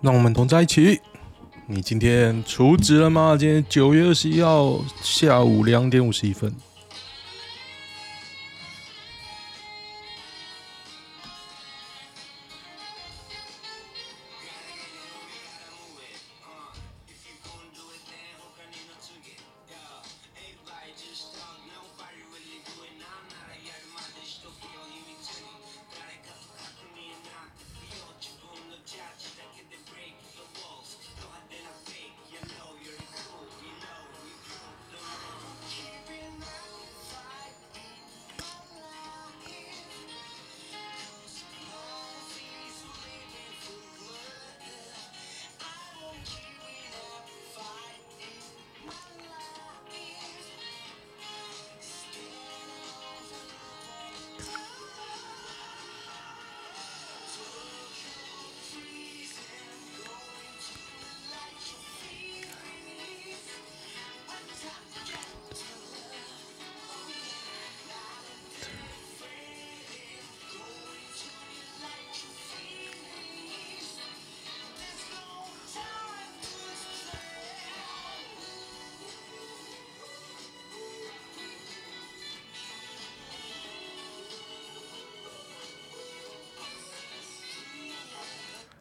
让我们同在一起。你今天除职了吗？今天九月二十一号下午两点五十一分。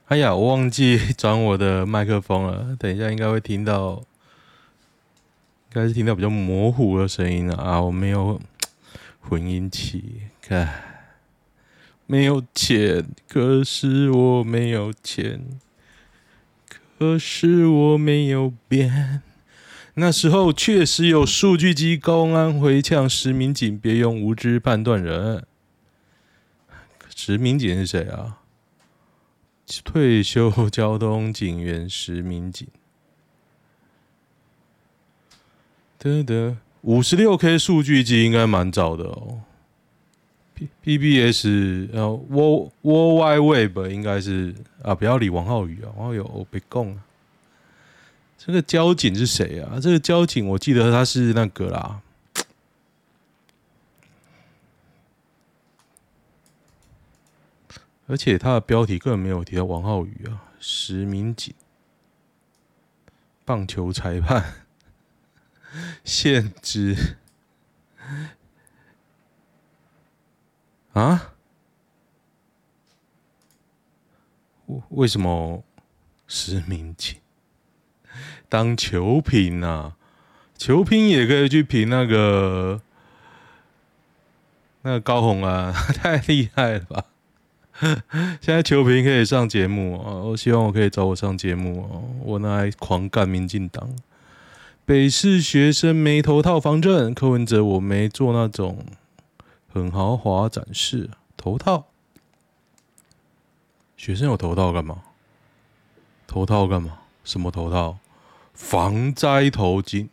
哎呀，我忘记 转我的麦克风了。等一下应该会听到，应该是听到比较模糊的声音了啊！我没有混音器，看没有钱，可是我没有钱，可是我没有变。那时候确实有数据机公安回呛石民警，别用无知判断人。石民警是谁啊？退休交通警员石民警，得得五十六 K 数据机应该蛮早的哦。P B S 呃，W Wide Web 应该是啊，不要理王浩宇啊，王浩宇我别讲啊。这个交警是谁啊？这个交警我记得他是那个啦。而且他的标题根本没有提到王浩宇啊，石民警、棒球裁判、现职啊？为为什么石民警当球评啊？球评也可以去评那个那个高红啊，太厉害了吧！现在球评可以上节目啊！我希望我可以找我上节目哦，我拿来狂干民进党。北市学生没头套防震，柯文哲我没做那种很豪华展示头套。学生有头套干嘛？头套干嘛？什么头套？防灾头巾。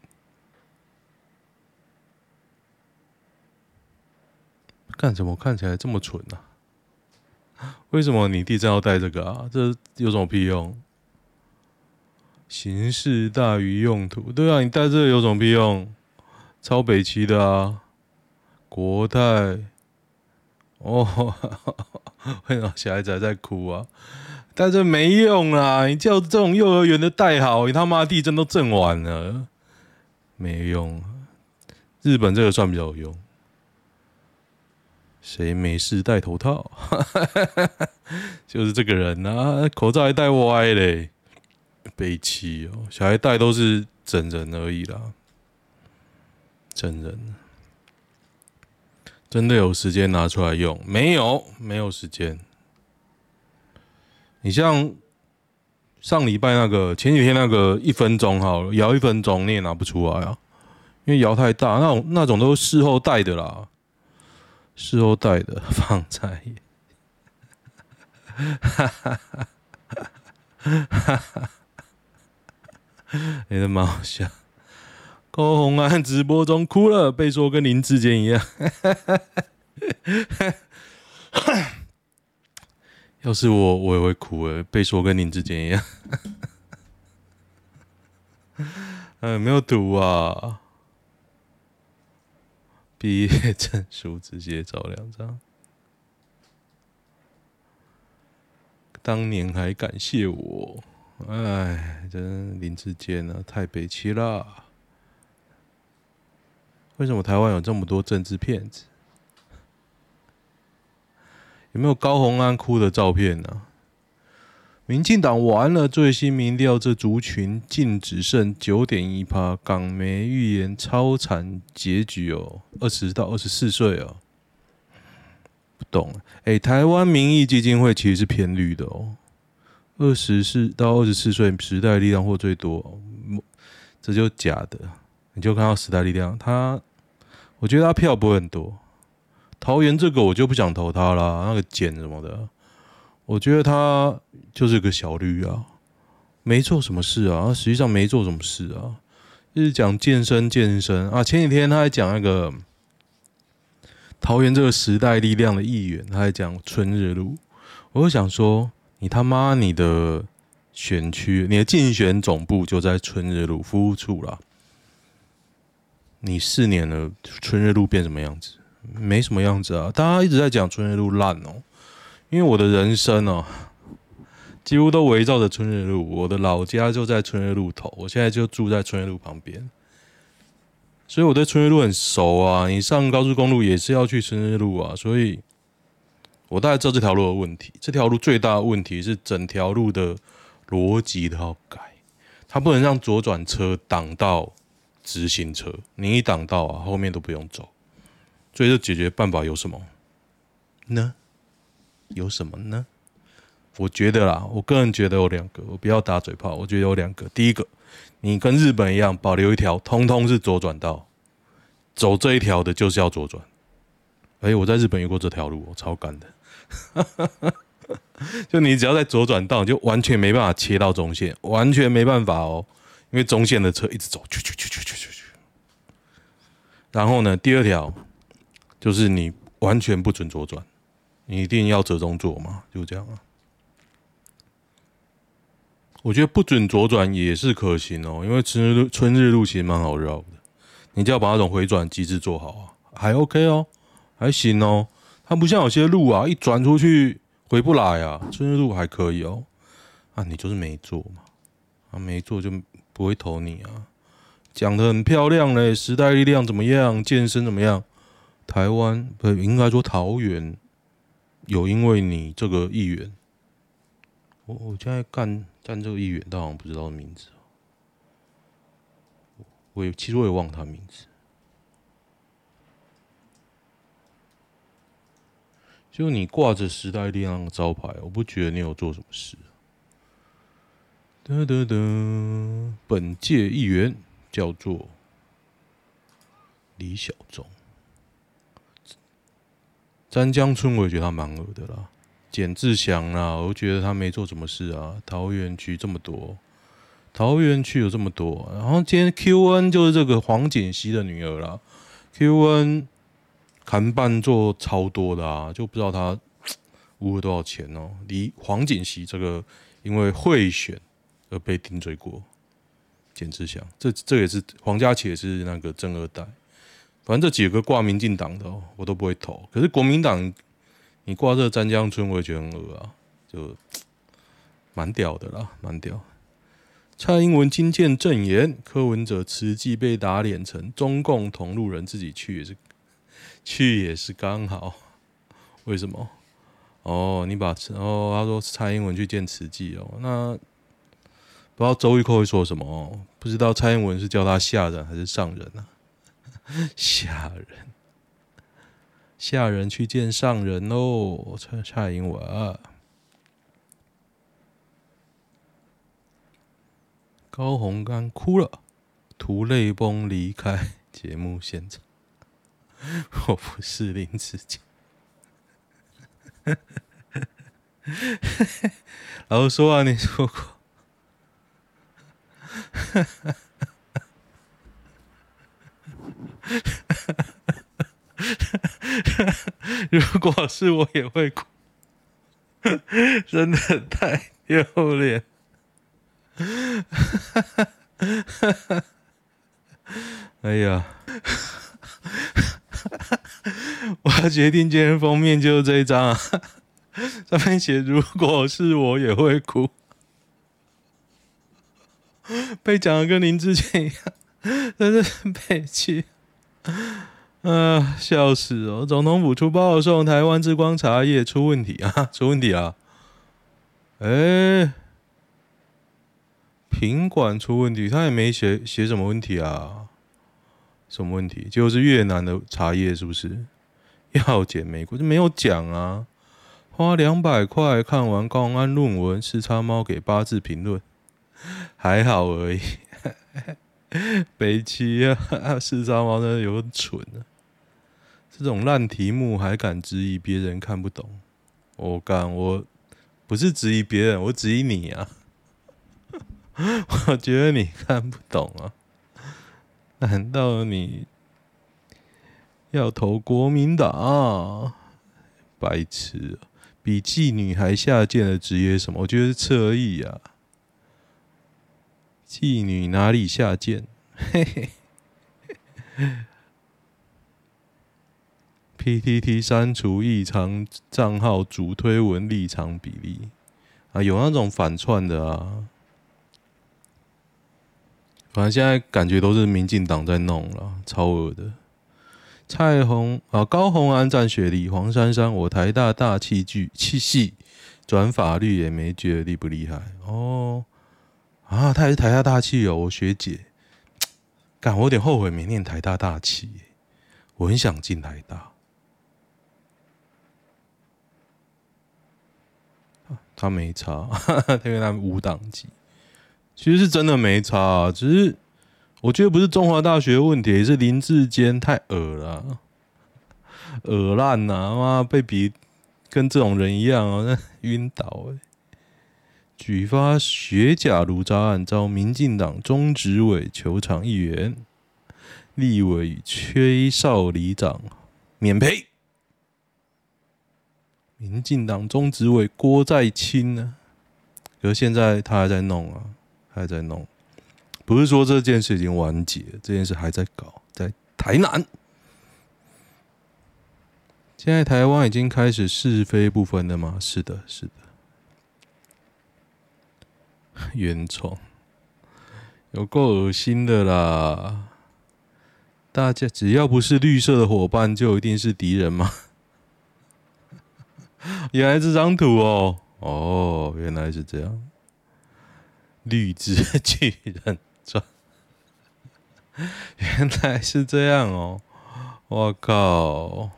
干什么？看起来这么蠢啊？为什么你地震要带这个啊？这有什么屁用？形式大于用途，对啊，你带这个有什么屁用？超北七的啊，国泰哦，为什么小孩子还在哭啊？带这没用啊！你叫这种幼儿园的带好，你他妈地震都震完了，没用。日本这个算比较有用。谁没事戴头套？就是这个人、啊，口罩还戴歪嘞，悲戚哦！小孩戴都是整人而已啦，整人，真的有时间拿出来用？没有，没有时间。你像上礼拜那个，前几天那个一分钟好了，摇一分钟你也拿不出来啊，因为摇太大，那种那种都是事后戴的啦。事后带的放在，哈哈哈哈哈哈！你的蛮好笑。高虹安直播中哭了，被说跟林志坚一样。要是我，我也会哭诶，被说跟林志坚一样。嗯，没有毒啊。毕业证书直接找两张，当年还感谢我，哎，真林志坚啊，太北七了。为什么台湾有这么多政治骗子？有没有高虹安哭的照片呢、啊？民进党完了，最新民调，这族群竟只剩九点一趴。港媒预言超惨结局哦，二十到二十四岁哦。不懂哎、台湾民意基金会其实是偏绿的哦。二十四到二十四岁，时代力量或最多、哦，这就假的。你就看到时代力量，他，我觉得他票不会很多。桃园这个我就不想投他了，那个简什么的，我觉得他就是个小绿啊，没做什么事啊，实际上没做什么事啊，一直讲健身健身啊。前几天他还讲那个桃园这个时代力量的议员，他还讲春日路，我就想说，你他妈你的选区，你的竞选总部就在春日路服务处了。你四年了，春日路变什么样子？没什么样子啊！大家一直在讲春日路烂哦，因为我的人生哦，几乎都围绕着春日路。我的老家就在春日路头，我现在就住在春日路旁边，所以我对春日路很熟啊。你上高速公路也是要去春日路啊，所以我大概知道这条路的问题。这条路最大的问题是整条路的逻辑都要改，它不能让左转车挡到。直行车，你一挡到啊，后面都不用走。所以这解决办法有什么呢？有什么呢？我觉得啦，我个人觉得有两个，我不要打嘴炮。我觉得有两个，第一个，你跟日本一样，保留一条，通通是左转道，走这一条的就是要左转。哎，我在日本有过这条路，我超干的。就你只要在左转道，就完全没办法切到中线，完全没办法哦。因为中线的车一直走，去去去去去去去。然后呢，第二条就是你完全不准左转，你一定要折中做嘛，就这样啊。我觉得不准左转也是可行哦，因为春日路春日路其实蛮好绕的，你只要把那种回转机制做好啊，还 OK 哦，还行哦。它不像有些路啊，一转出去回不来啊，春日路还可以哦。啊，你就是没做嘛，啊，没做就。不会投你啊！讲得很漂亮嘞，时代力量怎么样？健身怎么样？台湾不应该说桃园有因为你这个议员，我我现在干干这个议员，但好像不知道名字。我也其实我也忘他名字。就你挂着时代力量的招牌，我不觉得你有做什么事。得得得，本届议员叫做李小忠，詹江村我也觉得他蛮恶的啦。简志祥啦，我觉得他没做什么事啊。桃园区这么多，桃园区有这么多，然后今天 Q N 就是这个黄锦熙的女儿啦。Q N 看办做超多的啊，就不知道他污 了多少钱哦。离黄锦熙这个因为贿选。而被定罪过，简志祥，这这也是黄家琪也是那个正二代，反正这几个挂民进党的，我都不会投。可是国民党，你挂这个詹江村，我也觉得很恶啊，就蛮屌的啦，蛮屌。蔡英文惊见证言，柯文哲慈济被打脸成中共同路人，自己去也是去也是刚好。为什么？哦，你把哦，他说蔡英文去见慈济哦，那。不知道周玉蔻会说什么哦？不知道蔡英文是叫他下人还是上人啊？下人，下人去见上人喽！蔡蔡英文啊，高洪刚哭了，吐泪崩离开节目现场。我不是林智坚，老实说啊，你说过。哈哈哈哈哈！如果是我也会哭，真的太丢脸。哈哈哈哈！哎呀，我要决定今天封面就是这一张啊，上面写：如果是我也会哭。被讲的跟林志坚一样，真是悲气。啊，笑死哦！总统府出报送台湾之光茶叶出问题啊，出问题啊！哎、品管出问题，他也没写写什么问题啊？什么问题？就是越南的茶叶是不是要检美国？就没有讲啊？花两百块看完高虹安论文，四叉猫给八字评论，还好而已。北齐啊，四叉猫真的有点蠢啊！这种烂题目还敢质疑别人看不懂？我干，我不是质疑别人，我质疑你啊！我觉得你看不懂啊！难道你要投国民党？白痴！比妓女还下贱的职业什么？我觉得是侧翼啊！妓女哪里下贱？嘿嘿。PTT 删除异常账号主推文立场比例啊，有那种反串的啊。反正现在感觉都是民进党在弄了，超恶的。蔡虹啊，高虹安战学历，黄珊珊我台大大气剧气系转法律也没觉得厉不厉害哦。啊，他也是台大大气哦，我学姐。干，我有点后悔没念台大大气，我很想进台大。他没差，因为他们无党籍，其实是真的没差。只是我觉得不是中华大学问题，是林志坚太恶了，恶烂呐！妈被比跟这种人一样哦，那 晕倒哎！举发学甲炉渣案遭民进党中执委求偿议员，立委缺少里长免赔。民进党中执委郭在清呢？可是现在他还在弄啊，还在弄，不是说这件事已经完结，这件事还在搞，在台南。现在台湾已经开始是非不分了吗？是的，是的。原创有够恶心的啦！大家只要不是绿色的伙伴，就一定是敌人吗？原来这张图哦，哦，原来是这样。绿之巨人传，原来是这样哦。我靠！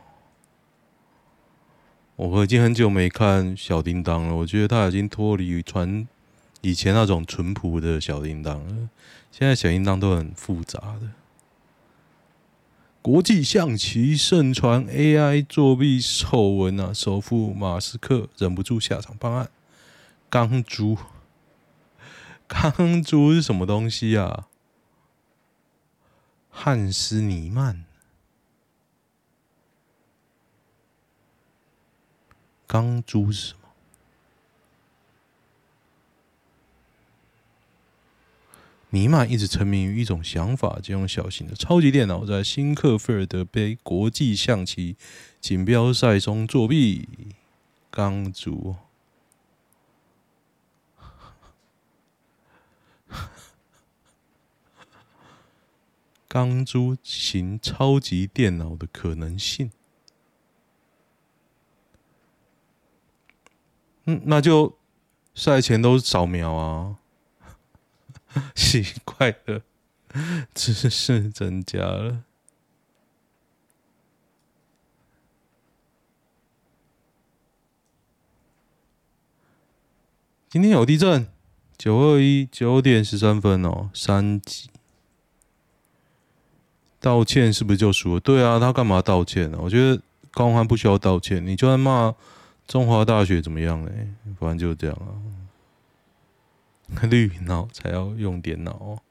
我已经很久没看小叮当了，我觉得他已经脱离传以前那种淳朴的小叮当。现在小叮当都很复杂的。国际象棋盛传 AI 作弊丑闻啊，首富马斯克忍不住下场办案。钢珠，钢珠是什么东西啊？汉斯尼曼，钢珠是？尼曼一直沉迷于一种想法，就用小型的超级电脑在新克菲尔德杯国际象棋锦标赛中作弊。钢珠，钢珠型超级电脑的可能性？嗯，那就赛前都扫描啊。奇怪的知识增加了。今天有地震，九二一九点十三分哦，三级。道歉是不是就输了？对啊，他干嘛道歉呢？我觉得高虹安不需要道歉，你就算骂中华大学怎么样呢？反正就这样啊。绿脑才要用电脑哦。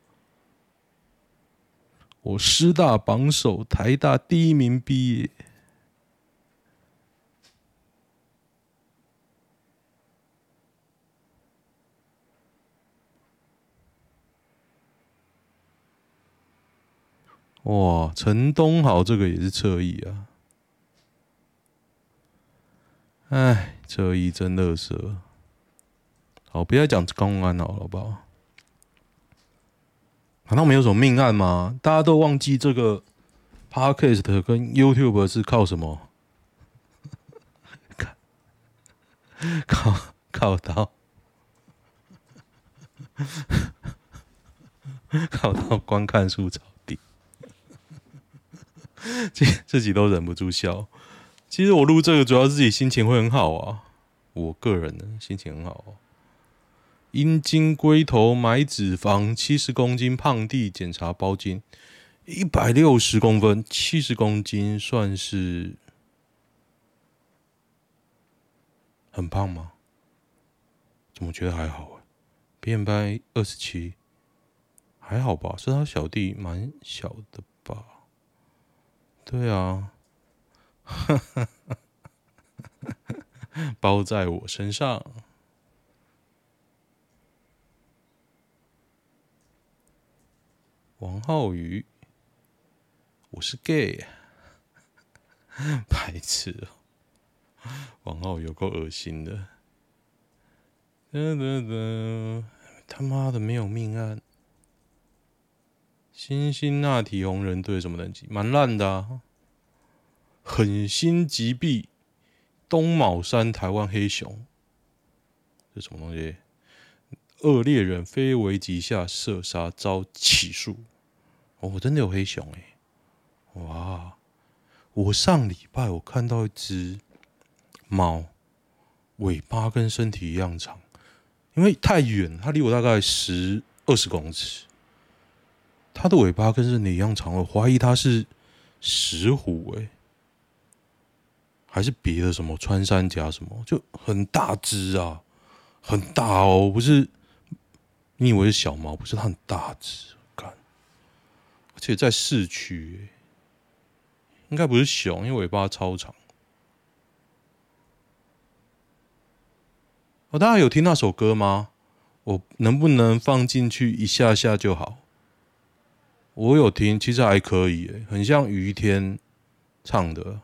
我师大榜首，台大第一名毕业。哇，陈东豪这个也是侧翼啊！哎，侧翼真乐色。好，不要讲公安了，好不好？难道没有什么命案吗？大家都忘记这个 Podcast 跟 YouTube 是靠什么？靠靠到 靠到观看数超低，这自己都忍不住笑。其实我录这个主要自己心情会很好啊，我个人的心情很好啊。阴茎龟头买脂肪，七十公斤胖弟检查包茎，一百六十公分，七十公斤算是很胖吗？怎么觉得还好啊？BMI 二十七，还好吧？是他小弟蛮小的吧？对啊，包在我身上。王浩宇，我是 gay，白痴哦！王浩宇有够恶心的，噔噔噔，他妈的没有命案！辛辛那提红人队什么等级？蛮烂的啊！狠心击毙东卯山台湾黑熊，这什么东西？恶猎人非危急下射杀遭起诉。哦，我真的有黑熊哎！哇，我上礼拜我看到一只猫，尾巴跟身体一样长，因为太远，它离我大概十二十公尺。它的尾巴跟身体一样长，我怀疑它是石虎哎，还是别的什么穿山甲什么，就很大只啊，很大哦，不是。你以为是小猫？不是，它很大只，看，而且在市区，应该不是熊，因为尾巴超长。哦，大家有听那首歌吗？我能不能放进去一下下就好？我有听，其实还可以，诶，很像于天唱的。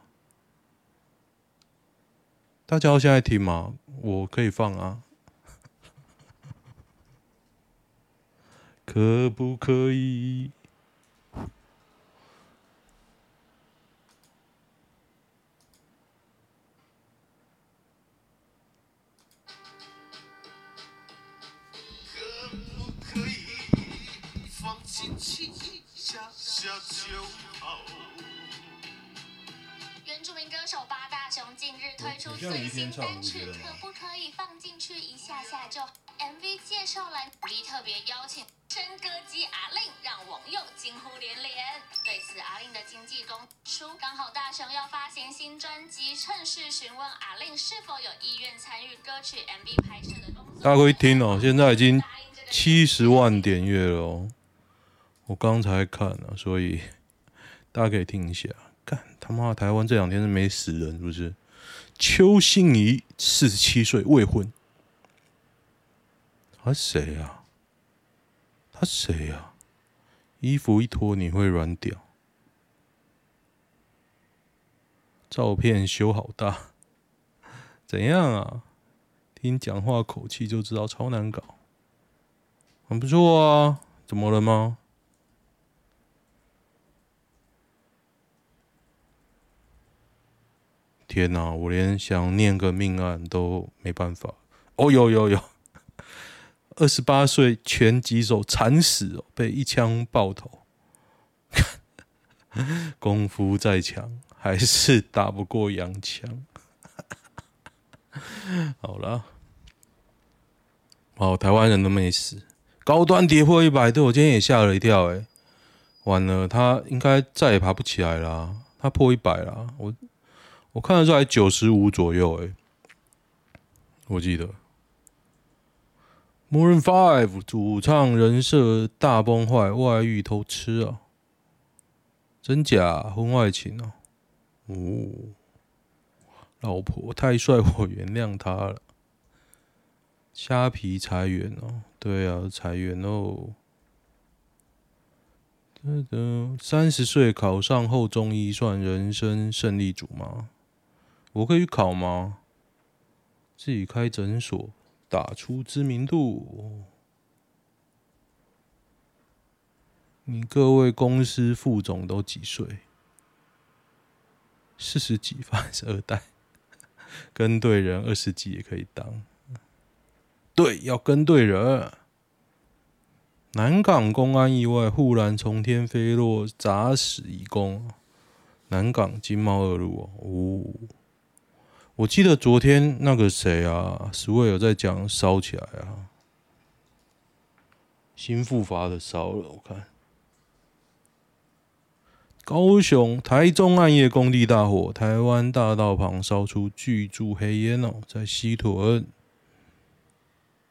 大家要现在听吗？我可以放啊。可不可以？可不可以放进去一下下就好？原住民歌手八大熊近日推出最新单曲，可不可以放进去一下下就？MV 介绍栏里特别邀请。真歌姬阿令让网友惊呼连连。对此，阿令的经纪公司说，刚好大雄要发行新专辑，趁势询问阿令是否有意愿参与歌曲 MV 拍摄的工作。大家可以听哦，现在已经七十万点阅了哦。我刚才看了，所以大家可以听一下。干他妈，台湾这两天是没死人是不是？邱心怡四十七岁未婚，他谁啊？谁呀？衣服一脱你会软屌，照片修好大，怎样啊？听讲话口气就知道超难搞，很不错啊，怎么了吗？天哪，我连想念个命案都没办法。哦，有有有。二十八岁拳击手惨死哦，被一枪爆头。功夫再强，还是打不过洋枪。好了，哦，台湾人都没死，高端跌破一百，对我今天也吓了一跳。哎，完了，他应该再也爬不起来了。他破一百了，我我看的时候还九十五左右。哎，我记得。Maroon Five 主唱人设大崩坏，外遇偷吃啊？真假婚外情哦？哦，老婆太帅，我原谅他了。虾皮裁员哦？对啊，裁员哦。噔噔，三十岁考上后中医，算人生胜利组吗？我可以考吗？自己开诊所。打出知名度，你各位公司副总都几岁？四十几，反正是二代，跟对人，二十几也可以当。对，要跟对人。南港公安意外，忽然从天飞落，砸死一工。南港经贸二路哦，我记得昨天那个谁啊，十位有在讲烧起来啊，新复发的烧了，我看。高雄、台中暗夜工地大火，台湾大道旁烧出巨柱黑烟哦，在西屯，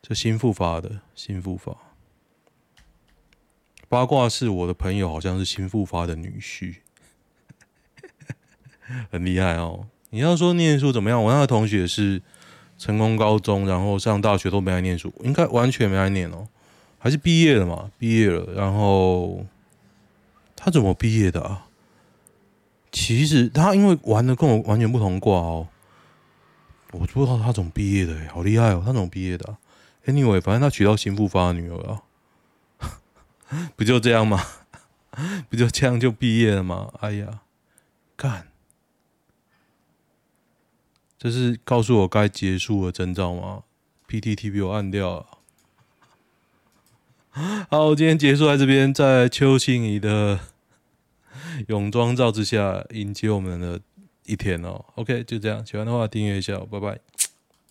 这新复发的，新复发。八卦是我的朋友，好像是新复发的女婿，很厉害哦。你要说念书怎么样？我那个同学是成功高中，然后上大学都没来念书，应该完全没来念哦，还是毕业了嘛？毕业了，然后。他怎么毕业的啊？其实他因为玩的跟我完全不同挂哦，我不知道他怎么毕业的，好厉害哦！他怎么毕业的？Anyway，反正他娶到新富发的女儿啊，不就这样吗？不就这样就毕业了吗？哎呀，干，这是告诉我该结束的征兆吗？PTT 被我按掉了。好，今天结束在这边，在邱心怡的。泳装照之下迎接我们的一天哦。OK，就这样，喜欢的话订阅一下，拜拜。